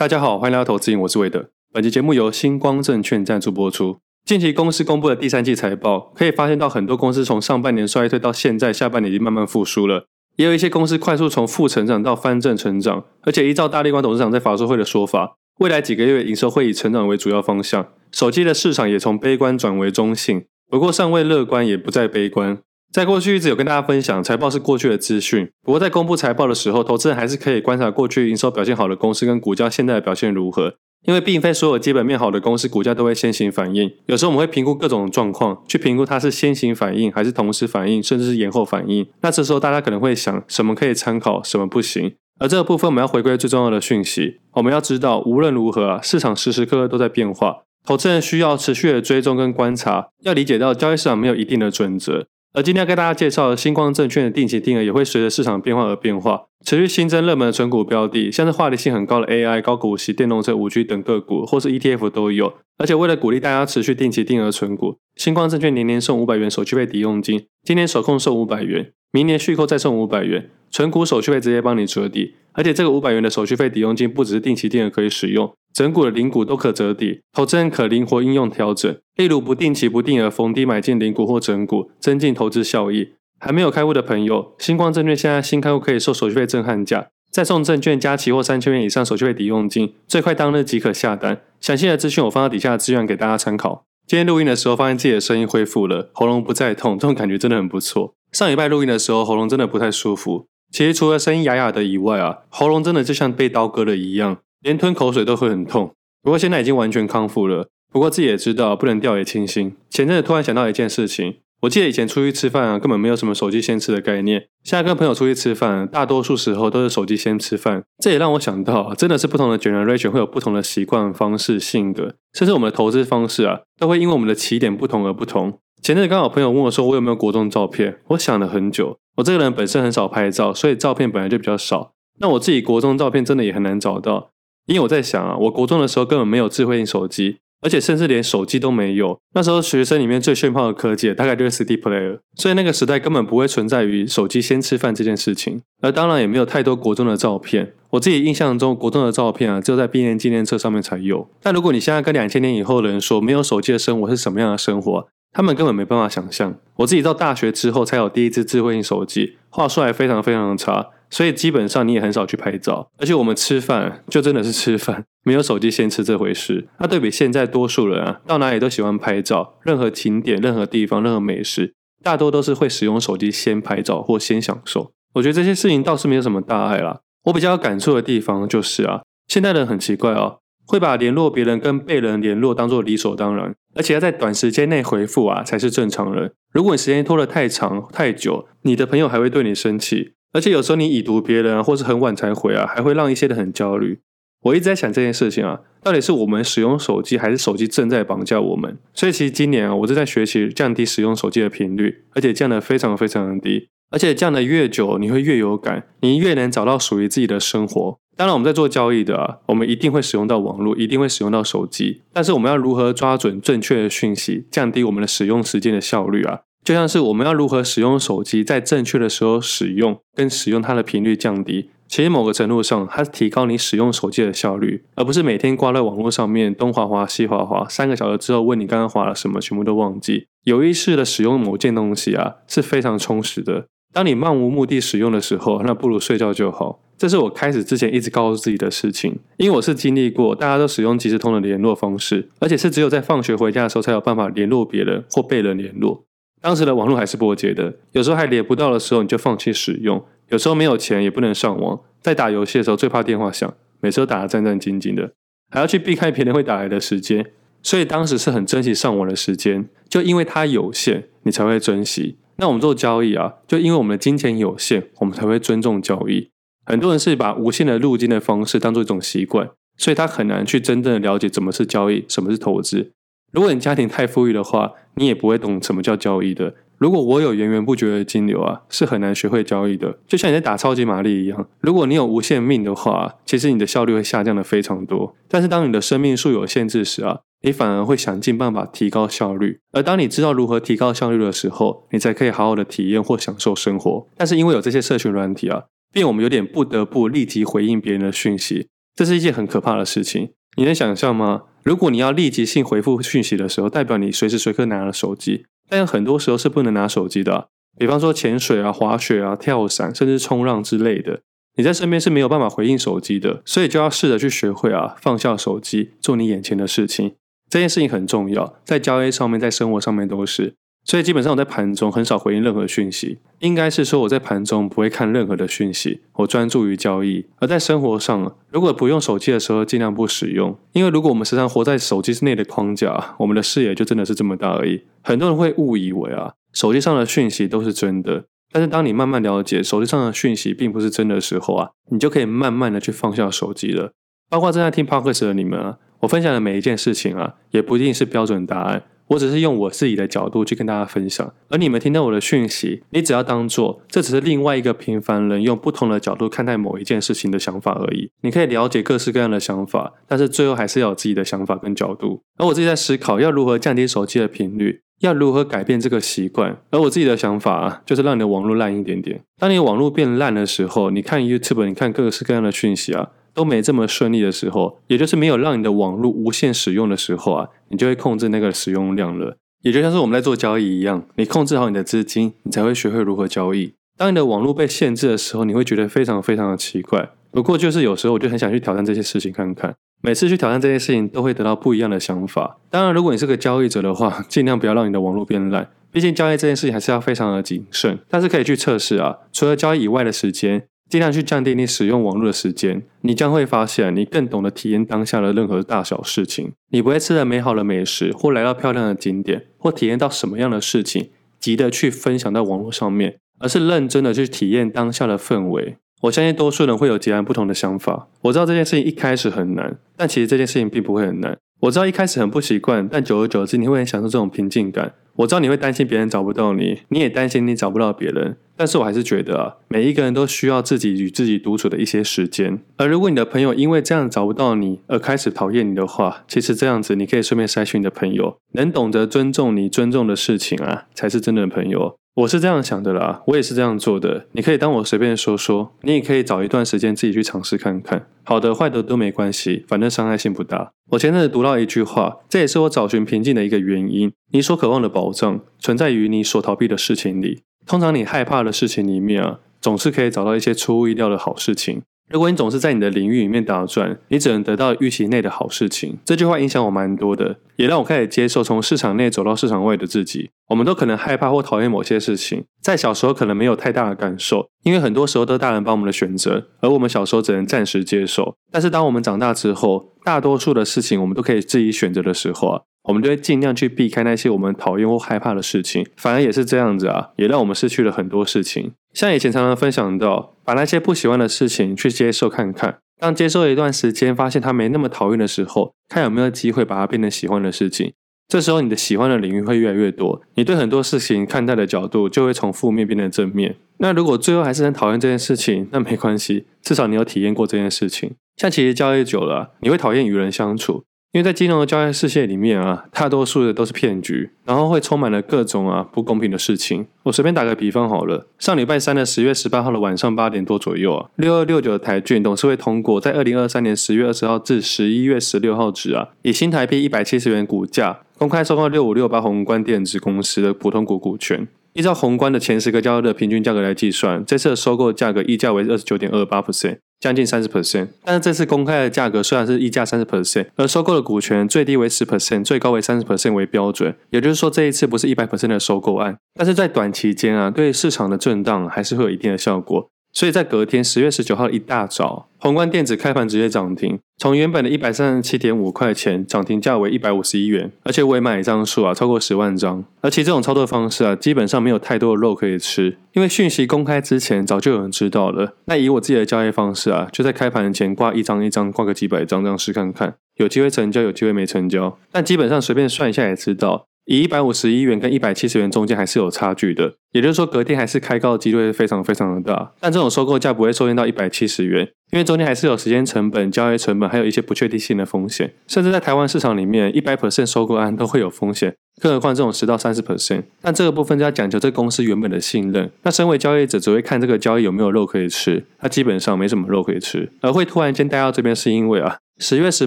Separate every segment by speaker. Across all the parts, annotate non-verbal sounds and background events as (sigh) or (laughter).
Speaker 1: 大家好，欢迎来到投资瘾，我是韦德。本期节目由星光证券赞助播出。近期公司公布的第三季财报，可以发现到很多公司从上半年衰退到现在下半年已经慢慢复苏了，也有一些公司快速从负成长到翻正成长。而且依照大立光董事长在法说会的说法，未来几个月营收会以成长为主要方向。手机的市场也从悲观转为中性，不过尚未乐观，也不再悲观。在过去一直有跟大家分享，财报是过去的资讯。不过在公布财报的时候，投资人还是可以观察过去营收表现好的公司跟股价现在的表现如何。因为并非所有基本面好的公司股价都会先行反应。有时候我们会评估各种状况，去评估它是先行反应还是同时反应，甚至是延后反应。那这时候大家可能会想，什么可以参考，什么不行。而这个部分我们要回归最重要的讯息，我们要知道，无论如何啊，市场时时刻刻都在变化，投资人需要持续的追踪跟观察，要理解到交易市场没有一定的准则。而今天要跟大家介绍的新光证券的定期定额也会随着市场变化而变化，持续新增热门的存股标的，像是话题性很高的 AI、高股息、电动车、五 G 等个股，或是 ETF 都有。而且为了鼓励大家持续定期定额存股，新光证券年年送五百元手续费抵用金，今年首控送五百元，明年续扣再送五百元，存股手续费直接帮你折抵。而且这个五百元的手续费抵用金不只是定期定额可以使用。整股的零股都可折抵，投资人可灵活应用调整。例如不定期不定额逢低买进零股或整股，增进投资效益。还没有开户的朋友，星光证券现在新开户可以收手续费震撼价，再送证券加期货三千元以上手续费抵用金，最快当日即可下单。详细的资讯我放到底下的资源给大家参考。今天录音的时候发现自己的声音恢复了，喉咙不再痛，这种感觉真的很不错。上礼拜录音的时候喉咙真的不太舒服，其实除了声音哑哑的以外啊，喉咙真的就像被刀割了一样。连吞口水都会很痛，不过现在已经完全康复了。不过自己也知道不能掉以轻心。前阵子突然想到一件事情，我记得以前出去吃饭啊，根本没有什么手机先吃的概念。现在跟朋友出去吃饭，大多数时候都是手机先吃饭。这也让我想到，真的是不同的 generation 会有不同的习惯方式、性格，甚至我们的投资方式啊，都会因为我们的起点不同而不同。前阵子刚好朋友问我说，我有没有国中照片？我想了很久，我这个人本身很少拍照，所以照片本来就比较少。那我自己国中照片真的也很难找到。因为我在想啊，我国中的时候根本没有智慧型手机，而且甚至连手机都没有。那时候学生里面最炫炮的科技，大概就是 CD player，所以那个时代根本不会存在于手机先吃饭这件事情。而当然也没有太多国中的照片。我自己印象中，国中的照片啊，只有在毕业纪念册上面才有。但如果你现在跟两千年以后的人说没有手机的生活是什么样的生活，他们根本没办法想象。我自己到大学之后才有第一支智慧型手机，画质还非常非常的差。所以基本上你也很少去拍照，而且我们吃饭就真的是吃饭，(laughs) 没有手机先吃这回事。那对比现在多数人啊，到哪里都喜欢拍照，任何景点、任何地方、任何美食，大多都是会使用手机先拍照或先享受。我觉得这些事情倒是没有什么大碍啦。我比较有感触的地方就是啊，现代人很奇怪哦，会把联络别人跟被人联络当做理所当然，而且要在短时间内回复啊才是正常人。如果你时间拖得太长太久，你的朋友还会对你生气。而且有时候你已读别人，或是很晚才回啊，还会让一些人很焦虑。我一直在想这件事情啊，到底是我们使用手机，还是手机正在绑架我们？所以其实今年啊，我正在学习降低使用手机的频率，而且降得非常非常的低。而且降得越久，你会越有感，你越能找到属于自己的生活。当然，我们在做交易的啊，我们一定会使用到网络，一定会使用到手机。但是我们要如何抓准正确的讯息，降低我们的使用时间的效率啊？就像是我们要如何使用手机，在正确的时候使用，跟使用它的频率降低。其实某个程度上，它是提高你使用手机的效率，而不是每天挂在网络上面东滑滑西滑滑，三个小时之后问你刚刚滑了什么，全部都忘记。有意识的使用某件东西啊，是非常充实的。当你漫无目的使用的时候，那不如睡觉就好。这是我开始之前一直告诉自己的事情，因为我是经历过大家都使用即时通的联络方式，而且是只有在放学回家的时候才有办法联络别人或被人联络。当时的网络还是拨接的，有时候还连不到的时候，你就放弃使用。有时候没有钱也不能上网，在打游戏的时候最怕电话响，每次都打得战战兢兢的，还要去避开别人会打来的时间。所以当时是很珍惜上网的时间，就因为它有限，你才会珍惜。那我们做交易啊，就因为我们的金钱有限，我们才会尊重交易。很多人是把无限的入金的方式当做一种习惯，所以他很难去真正的了解什么是交易，什么是投资。如果你家庭太富裕的话，你也不会懂什么叫交易的。如果我有源源不绝的金流啊，是很难学会交易的。就像你在打超级玛丽一样，如果你有无限命的话，其实你的效率会下降的非常多。但是当你的生命数有限制时啊，你反而会想尽办法提高效率。而当你知道如何提高效率的时候，你才可以好好的体验或享受生活。但是因为有这些社群软体啊，便我们有点不得不立即回应别人的讯息。这是一件很可怕的事情。你能想象吗？如果你要立即性回复讯息的时候，代表你随时随刻拿了手机，但很多时候是不能拿手机的。比方说潜水啊、滑雪啊、跳伞，甚至冲浪之类的，你在身边是没有办法回应手机的，所以就要试着去学会啊，放下手机，做你眼前的事情。这件事情很重要，在交易上面，在生活上面都是。所以基本上我在盘中很少回应任何讯息，应该是说我在盘中不会看任何的讯息，我专注于交易。而在生活上，如果不用手机的时候，尽量不使用，因为如果我们时常活在手机之内的框架，我们的视野就真的是这么大而已。很多人会误以为啊，手机上的讯息都是真的，但是当你慢慢了解手机上的讯息并不是真的时候啊，你就可以慢慢的去放下手机了。包括正在听 Podcast 的你们啊，我分享的每一件事情啊，也不一定是标准答案。我只是用我自己的角度去跟大家分享，而你们听到我的讯息，你只要当做这只是另外一个平凡人用不同的角度看待某一件事情的想法而已。你可以了解各式各样的想法，但是最后还是要有自己的想法跟角度。而我自己在思考要如何降低手机的频率，要如何改变这个习惯。而我自己的想法啊，就是让你的网络烂一点点。当你网络变烂的时候，你看 YouTube，你看各式各样的讯息啊。都没这么顺利的时候，也就是没有让你的网络无限使用的时候啊，你就会控制那个使用量了。也就像是我们在做交易一样，你控制好你的资金，你才会学会如何交易。当你的网络被限制的时候，你会觉得非常非常的奇怪。不过就是有时候我就很想去挑战这些事情看看，每次去挑战这些事情都会得到不一样的想法。当然，如果你是个交易者的话，(laughs) 尽量不要让你的网络变烂，毕竟交易这件事情还是要非常的谨慎。但是可以去测试啊，除了交易以外的时间。尽量去降低你使用网络的时间，你将会发现你更懂得体验当下的任何大小事情。你不会吃了美好的美食，或来到漂亮的景点，或体验到什么样的事情，急着去分享到网络上面，而是认真的去体验当下的氛围。我相信多数人会有截然不同的想法。我知道这件事情一开始很难，但其实这件事情并不会很难。我知道一开始很不习惯，但久而久之你会很享受这种平静感。我知道你会担心别人找不到你，你也担心你找不到别人，但是我还是觉得啊，每一个人都需要自己与自己独处的一些时间。而如果你的朋友因为这样找不到你而开始讨厌你的话，其实这样子你可以顺便筛选你的朋友，能懂得尊重你、尊重的事情啊，才是真正的朋友。我是这样想的啦，我也是这样做的。你可以当我随便说说，你也可以找一段时间自己去尝试看看，好的坏的都没关系，反正伤害性不大。我前阵子读到一句话，这也是我找寻平静的一个原因。你所渴望的保障，存在于你所逃避的事情里。通常你害怕的事情里面啊，总是可以找到一些出乎意料的好事情。如果你总是在你的领域里面打转，你只能得到预期内的好事情。这句话影响我蛮多的，也让我开始接受从市场内走到市场外的自己。我们都可能害怕或讨厌某些事情，在小时候可能没有太大的感受，因为很多时候都是大人帮我们的选择，而我们小时候只能暂时接受。但是当我们长大之后，大多数的事情我们都可以自己选择的时候啊。我们就会尽量去避开那些我们讨厌或害怕的事情，反而也是这样子啊，也让我们失去了很多事情。像以前常常分享到，把那些不喜欢的事情去接受看看，当接受一段时间，发现它没那么讨厌的时候，看有没有机会把它变成喜欢的事情。这时候你的喜欢的领域会越来越多，你对很多事情看待的角度就会从负面变成正面。那如果最后还是很讨厌这件事情，那没关系，至少你有体验过这件事情。像其实交易久了，你会讨厌与人相处。因为在金融的交易世界里面啊，大多数的都是骗局，然后会充满了各种啊不公平的事情。我随便打个比方好了，上礼拜三的十月十八号的晚上八点多左右啊，六二六九的台郡董事会通过，在二零二三年十月二十号至十一月十六号止啊，以新台币一百七十元股价公开收购六五六八宏观电子公司的普通股股权。依照宏观的前十个交易日的平均价格来计算，这次的收购价格溢价为二十九点二八 percent。将近三十 percent，但是这次公开的价格虽然是溢价三十 percent，而收购的股权最低为十 percent，最高为三十 percent 为标准。也就是说，这一次不是一百 percent 的收购案，但是在短期间啊，对市场的震荡还是会有一定的效果。所以在隔天十月十九号一大早，宏观电子开盘直接涨停，从原本的一百三十七点五块钱涨停价为一百五十一元，而且委买张数啊超过十万张。而且这种操作方式啊，基本上没有太多的肉可以吃，因为讯息公开之前早就有人知道了。那以我自己的交易方式啊，就在开盘前挂一张一张，挂个几百张这样试看看，有机会成交，有机会没成交。但基本上随便算一下也知道。以一百五十一元跟一百七十元中间还是有差距的，也就是说隔天还是开高的几率非常非常的大。但这种收购价不会收敛到一百七十元，因为中间还是有时间成本、交易成本，还有一些不确定性的风险。甚至在台湾市场里面，一百 percent 收购案都会有风险，更何况这种十到三十 percent。但这个部分就要讲究这公司原本的信任。那身为交易者，只会看这个交易有没有肉可以吃，它基本上没什么肉可以吃，而会突然间带到这边，是因为啊。十月十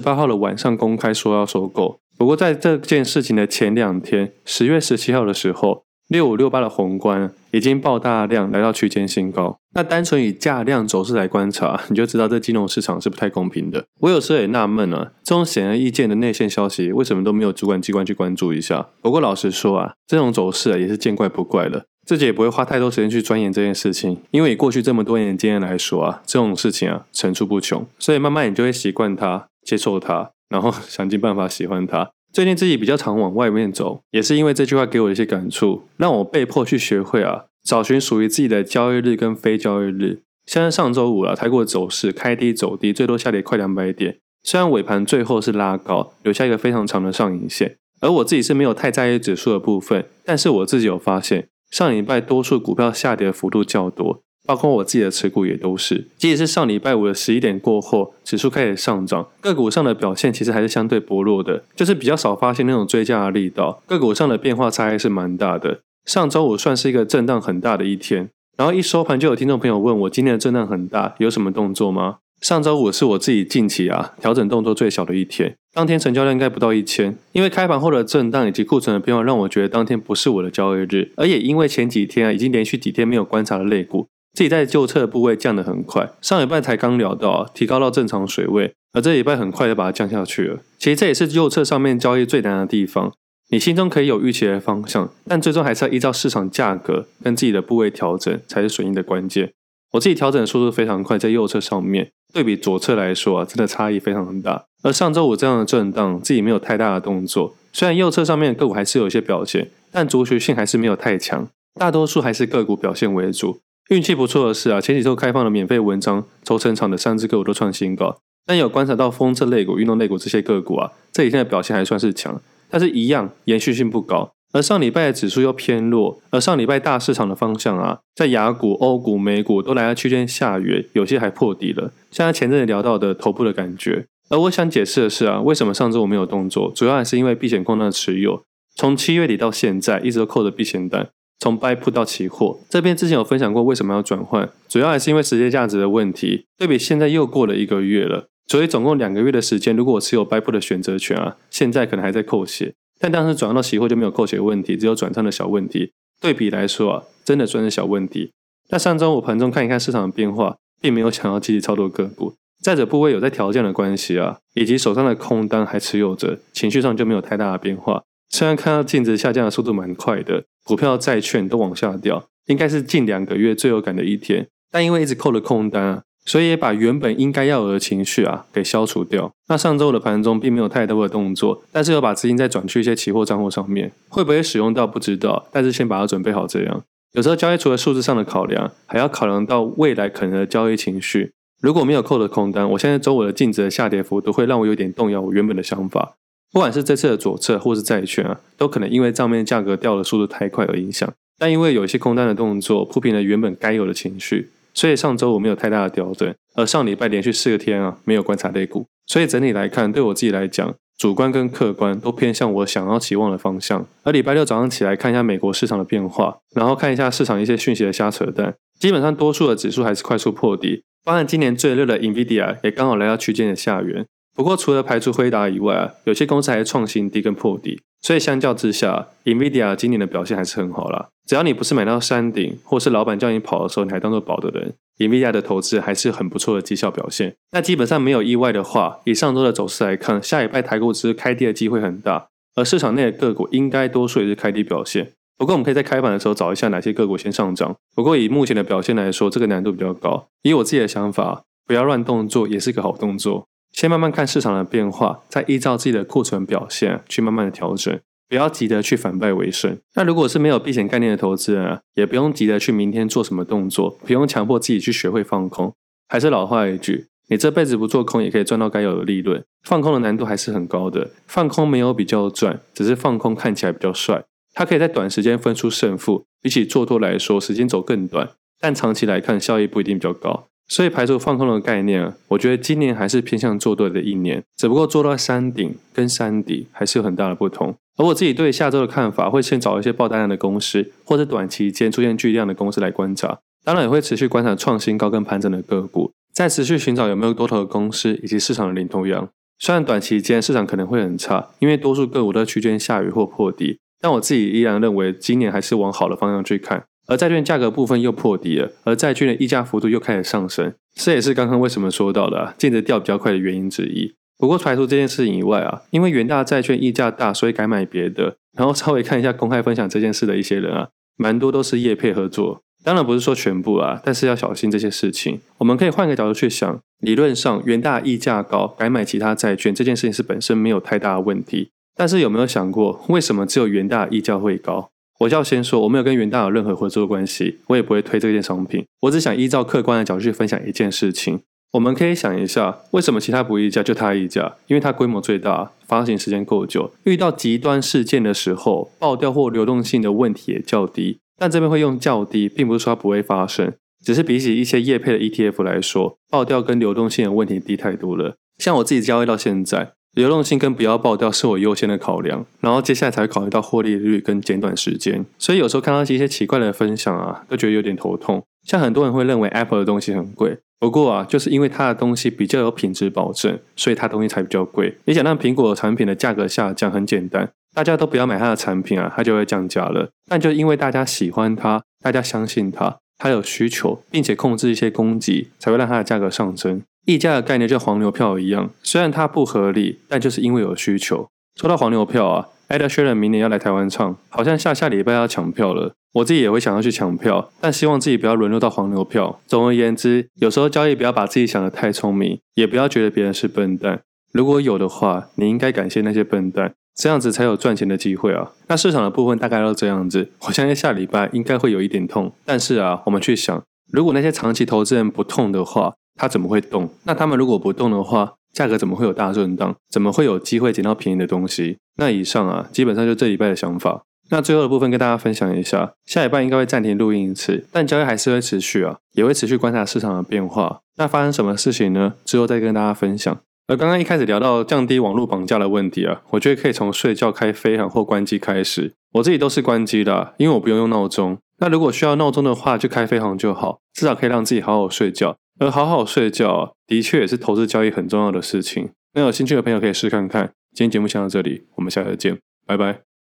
Speaker 1: 八号的晚上公开说要收购，不过在这件事情的前两天，十月十七号的时候，六五六八的宏观已经爆大量来到区间新高。那单纯以价量走势来观察，(laughs) 你就知道这金融市场是不太公平的。我有时候也纳闷啊，这种显而易见的内线消息，为什么都没有主管机关去关注一下？不过老实说啊，这种走势啊也是见怪不怪了。自己也不会花太多时间去钻研这件事情，因为以过去这么多年的经验来说啊，这种事情啊层出不穷，所以慢慢你就会习惯它、接受它，然后 (laughs) 想尽办法喜欢它。最近自己比较常往外面走，也是因为这句话给我一些感触，让我被迫去学会啊，找寻属于自己的交易日跟非交易日。像是上周五啊，台股的走势开低走低，最多下跌快两百点，虽然尾盘最后是拉高，留下一个非常长的上影线，而我自己是没有太在意指数的部分，但是我自己有发现。上礼拜多数股票下跌幅度较多，包括我自己的持股也都是。即使是上礼拜五的十一点过后，指数开始上涨，个股上的表现其实还是相对薄弱的，就是比较少发现那种追价的力道。个股上的变化差异是蛮大的。上周五算是一个震荡很大的一天，然后一收盘就有听众朋友问我，今天的震荡很大，有什么动作吗？上周五是我自己近期啊调整动作最小的一天，当天成交量应该不到一千，因为开盘后的震荡以及库存的变化让我觉得当天不是我的交易日，而也因为前几天啊已经连续几天没有观察的类股，自己在旧侧的部位降得很快，上礼拜才刚聊到啊提高到正常水位，而这礼拜很快就把它降下去了。其实这也是右侧上面交易最难的地方，你心中可以有预期的方向，但最终还是要依照市场价格跟自己的部位调整才是损益的关键。我自己调整的速度非常快，在右侧上面。对比左侧来说啊，真的差异非常大。而上周五这样的震荡，自己没有太大的动作。虽然右侧上面个股还是有一些表现，但族群性还是没有太强。大多数还是个股表现为主。运气不错的是啊，前几周开放的免费文章，抽成长的三只个股都创新高。但有观察到封测类股、运动类股这些个股啊，这几天的表现还算是强，但是一样延续性不高。而上礼拜的指数又偏弱，而上礼拜大市场的方向啊，在雅股、欧股、美股都来到区间下缘，有些还破底了。像前阵子聊到的头部的感觉。而我想解释的是啊，为什么上周我没有动作，主要还是因为避险空单的持有，从七月底到现在一直都扣着避险单，从 buy 目到期货。这边之前有分享过为什么要转换，主要还是因为时间价值的问题。对比现在又过了一个月了，所以总共两个月的时间，如果我持有 buy 目的选择权啊，现在可能还在扣血。但当时转换到期货就没有扣血问题，只有转仓的小问题。对比来说啊，真的算是小问题。那上周我盘中看一看市场的变化，并没有想要积极操作个股。再者部位有在调降的关系啊，以及手上的空单还持有着，情绪上就没有太大的变化。虽然看到净值下降的速度蛮快的，股票、债券都往下掉，应该是近两个月最有感的一天。但因为一直扣了空单啊。所以也把原本应该要有的情绪啊给消除掉。那上周的盘中并没有太多的动作，但是有把资金再转去一些期货账户上面，会不会使用到不知道，但是先把它准备好这样。有时候交易除了数字上的考量，还要考量到未来可能的交易情绪。如果没有扣的空单，我现在周五的净值的下跌幅度会让我有点动摇我原本的想法。不管是这次的左侧或是债券啊，都可能因为账面价格掉的速度太快而影响。但因为有一些空单的动作，铺平了原本该有的情绪。所以上周我没有太大的调整，而上礼拜连续四个天啊没有观察类股，所以整体来看，对我自己来讲，主观跟客观都偏向我想要期望的方向。而礼拜六早上起来看一下美国市场的变化，然后看一下市场一些讯息的瞎扯淡，基本上多数的指数还是快速破底，包含今年最热的 NVIDIA 也刚好来到区间的下缘。不过除了排除辉达以外，有些公司还是创新低跟破底。所以相较之下，NVIDIA 今年的表现还是很好啦。只要你不是买到山顶，或是老板叫你跑的时候你还当做宝的人，NVIDIA 的投资还是很不错的绩效表现。那基本上没有意外的话，以上周的走势来看，下一拜台股只是开低的机会很大，而市场内的个股应该多数也是开低表现。不过我们可以在开盘的时候找一下哪些个股先上涨。不过以目前的表现来说，这个难度比较高。以我自己的想法，不要乱动作也是个好动作。先慢慢看市场的变化，再依照自己的库存表现去慢慢的调整，不要急着去反败为胜。那如果是没有避险概念的投资人啊，也不用急着去明天做什么动作，不用强迫自己去学会放空。还是老话一句，你这辈子不做空也可以赚到该有的利润。放空的难度还是很高的，放空没有比较赚，只是放空看起来比较帅。它可以在短时间分出胜负，比起做多来说，时间轴更短，但长期来看效益不一定比较高。所以排除放空的概念，我觉得今年还是偏向做多的一年，只不过做到山顶跟山底还是有很大的不同。而我自己对下周的看法，会先找一些爆单量的公司，或者短期间出现巨量的公司来观察，当然也会持续观察创新高跟盘整的个股，再持续寻找有没有多头的公司以及市场的领头羊。虽然短期间市场可能会很差，因为多数个股都区间下雨或破底，但我自己依然认为今年还是往好的方向去看。而债券价格部分又破底了，而债券的溢价幅度又开始上升，这也是刚刚为什么说到的啊，净值掉比较快的原因之一。不过排除这件事情以外啊，因为元大债券溢价大，所以改买别的。然后稍微看一下公开分享这件事的一些人啊，蛮多都是业配合作。当然不是说全部啊，但是要小心这些事情。我们可以换个角度去想，理论上元大溢价高，改买其他债券这件事情是本身没有太大的问题。但是有没有想过，为什么只有元大溢价会高？我就要先说，我没有跟元大有任何合作关系，我也不会推这件商品。我只想依照客观的角度去分享一件事情。我们可以想一下，为什么其他不溢价，就它溢价？因为它规模最大，发行时间够久，遇到极端事件的时候，爆掉或流动性的问题也较低。但这边会用较低，并不是说它不会发生，只是比起一些业配的 ETF 来说，爆掉跟流动性的问题低太多了。像我自己交易到现在。流动性跟不要爆掉是我优先的考量，然后接下来才会考虑到获利率跟减短时间。所以有时候看到一些奇怪的分享啊，都觉得有点头痛。像很多人会认为 Apple 的东西很贵，不过啊，就是因为它的东西比较有品质保证，所以它东西才比较贵。你想让苹果产品的价格下降，很简单，大家都不要买它的产品啊，它就会降价了。但就因为大家喜欢它，大家相信它，它有需求，并且控制一些供给，才会让它的价格上升。溢价的概念就黄牛票一样，虽然它不合理，但就是因为有需求。说到黄牛票啊，Ed Sheeran 明年要来台湾唱，好像下下礼拜要抢票了。我自己也会想要去抢票，但希望自己不要沦落到黄牛票。总而言之，有时候交易不要把自己想得太聪明，也不要觉得别人是笨蛋。如果有的话，你应该感谢那些笨蛋，这样子才有赚钱的机会啊。那市场的部分大概都这样子，我相信下礼拜应该会有一点痛。但是啊，我们去想，如果那些长期投资人不痛的话，它怎么会动？那他们如果不动的话，价格怎么会有大震荡？怎么会有机会捡到便宜的东西？那以上啊，基本上就这礼拜的想法。那最后的部分跟大家分享一下，下礼拜应该会暂停录音一次，但交易还是会持续啊，也会持续观察市场的变化。那发生什么事情呢？之后再跟大家分享。而刚刚一开始聊到降低网络绑架的问题啊，我觉得可以从睡觉开飞航或关机开始。我自己都是关机的，因为我不用用闹钟。那如果需要闹钟的话，就开飞航就好，至少可以让自己好好睡觉。而好好睡觉，的确也是投资交易很重要的事情。那有兴趣的朋友可以试看看。今天节目先到这里，我们下次见，拜拜。